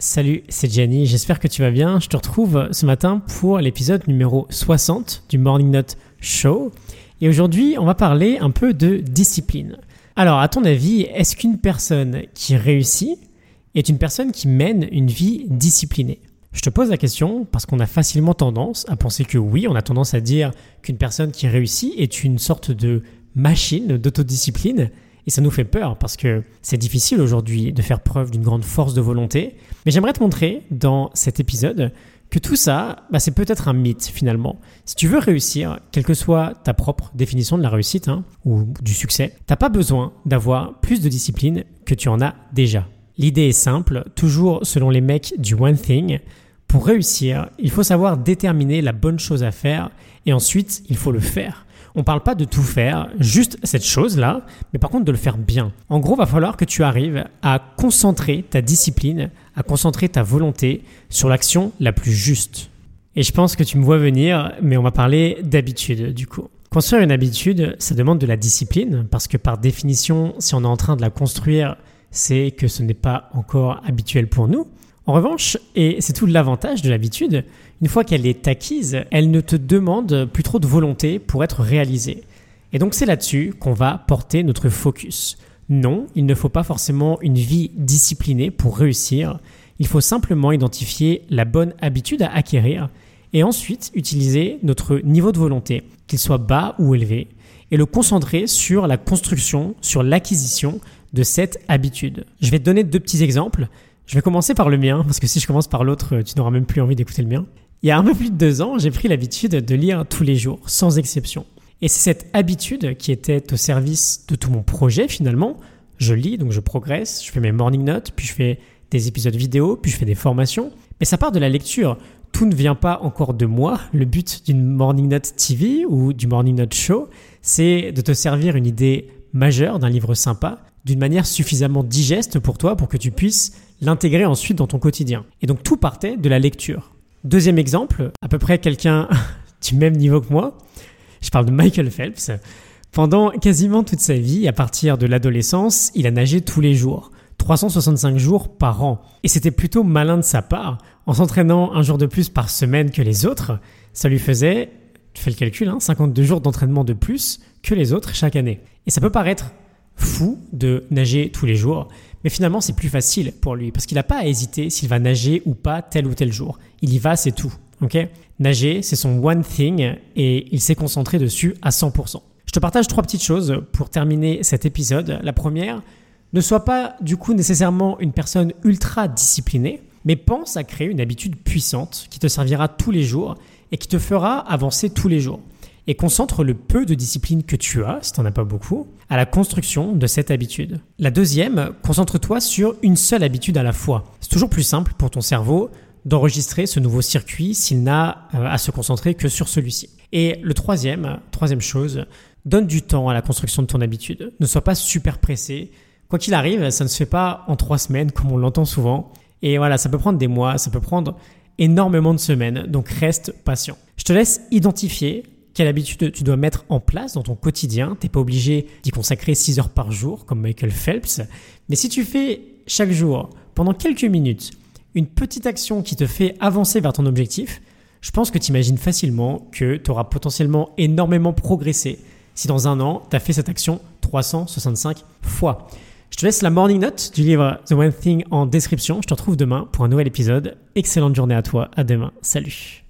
Salut, c'est Jenny, j'espère que tu vas bien. Je te retrouve ce matin pour l'épisode numéro 60 du Morning Note Show. Et aujourd'hui, on va parler un peu de discipline. Alors, à ton avis, est-ce qu'une personne qui réussit est une personne qui mène une vie disciplinée? Je te pose la question parce qu'on a facilement tendance à penser que oui, on a tendance à dire qu'une personne qui réussit est une sorte de machine d'autodiscipline et ça nous fait peur parce que c'est difficile aujourd'hui de faire preuve d'une grande force de volonté. Mais j'aimerais te montrer dans cet épisode que tout ça, bah, c'est peut-être un mythe finalement. Si tu veux réussir, quelle que soit ta propre définition de la réussite hein, ou du succès, t'as pas besoin d'avoir plus de discipline que tu en as déjà. L'idée est simple, toujours selon les mecs du One Thing. Pour réussir, il faut savoir déterminer la bonne chose à faire et ensuite il faut le faire. On parle pas de tout faire, juste cette chose-là, mais par contre de le faire bien. En gros, va falloir que tu arrives à concentrer ta discipline, à concentrer ta volonté sur l'action la plus juste. Et je pense que tu me vois venir, mais on va parler d'habitude du coup. Construire une habitude, ça demande de la discipline, parce que par définition, si on est en train de la construire, c'est que ce n'est pas encore habituel pour nous. En revanche, et c'est tout l'avantage de l'habitude, une fois qu'elle est acquise, elle ne te demande plus trop de volonté pour être réalisée. Et donc c'est là-dessus qu'on va porter notre focus. Non, il ne faut pas forcément une vie disciplinée pour réussir. Il faut simplement identifier la bonne habitude à acquérir et ensuite utiliser notre niveau de volonté, qu'il soit bas ou élevé, et le concentrer sur la construction, sur l'acquisition de cette habitude. Je vais te donner deux petits exemples. Je vais commencer par le mien, parce que si je commence par l'autre, tu n'auras même plus envie d'écouter le mien. Il y a un peu plus de deux ans, j'ai pris l'habitude de lire tous les jours, sans exception. Et c'est cette habitude qui était au service de tout mon projet finalement. Je lis, donc je progresse, je fais mes morning notes, puis je fais des épisodes vidéo, puis je fais des formations. Mais ça part de la lecture. Tout ne vient pas encore de moi. Le but d'une morning note TV ou du morning note show, c'est de te servir une idée majeure d'un livre sympa d'une manière suffisamment digeste pour toi pour que tu puisses l'intégrer ensuite dans ton quotidien. Et donc tout partait de la lecture. Deuxième exemple, à peu près quelqu'un du même niveau que moi, je parle de Michael Phelps. Pendant quasiment toute sa vie, à partir de l'adolescence, il a nagé tous les jours, 365 jours par an. Et c'était plutôt malin de sa part, en s'entraînant un jour de plus par semaine que les autres, ça lui faisait, tu fais le calcul, hein, 52 jours d'entraînement de plus que les autres chaque année. Et ça peut paraître fou de nager tous les jours, mais finalement, c'est plus facile pour lui parce qu'il n'a pas à hésiter s'il va nager ou pas tel ou tel jour. Il y va, c'est tout. Nager, c'est son one thing et il s'est concentré dessus à 100%. Je te partage trois petites choses pour terminer cet épisode. La première, ne sois pas du coup nécessairement une personne ultra disciplinée, mais pense à créer une habitude puissante qui te servira tous les jours et qui te fera avancer tous les jours et concentre le peu de discipline que tu as, si tu n'en as pas beaucoup, à la construction de cette habitude. La deuxième, concentre-toi sur une seule habitude à la fois. C'est toujours plus simple pour ton cerveau d'enregistrer ce nouveau circuit s'il n'a euh, à se concentrer que sur celui-ci. Et le troisième, troisième chose, donne du temps à la construction de ton habitude. Ne sois pas super pressé. Quoi qu'il arrive, ça ne se fait pas en trois semaines comme on l'entend souvent. Et voilà, ça peut prendre des mois, ça peut prendre énormément de semaines, donc reste patient. Je te laisse identifier quelle habitude tu dois mettre en place dans ton quotidien. Tu n'es pas obligé d'y consacrer 6 heures par jour comme Michael Phelps. Mais si tu fais chaque jour, pendant quelques minutes, une petite action qui te fait avancer vers ton objectif, je pense que tu imagines facilement que tu auras potentiellement énormément progressé si dans un an, tu as fait cette action 365 fois. Je laisse la morning note du livre The One Thing en description. Je te retrouve demain pour un nouvel épisode. Excellente journée à toi. À demain. Salut.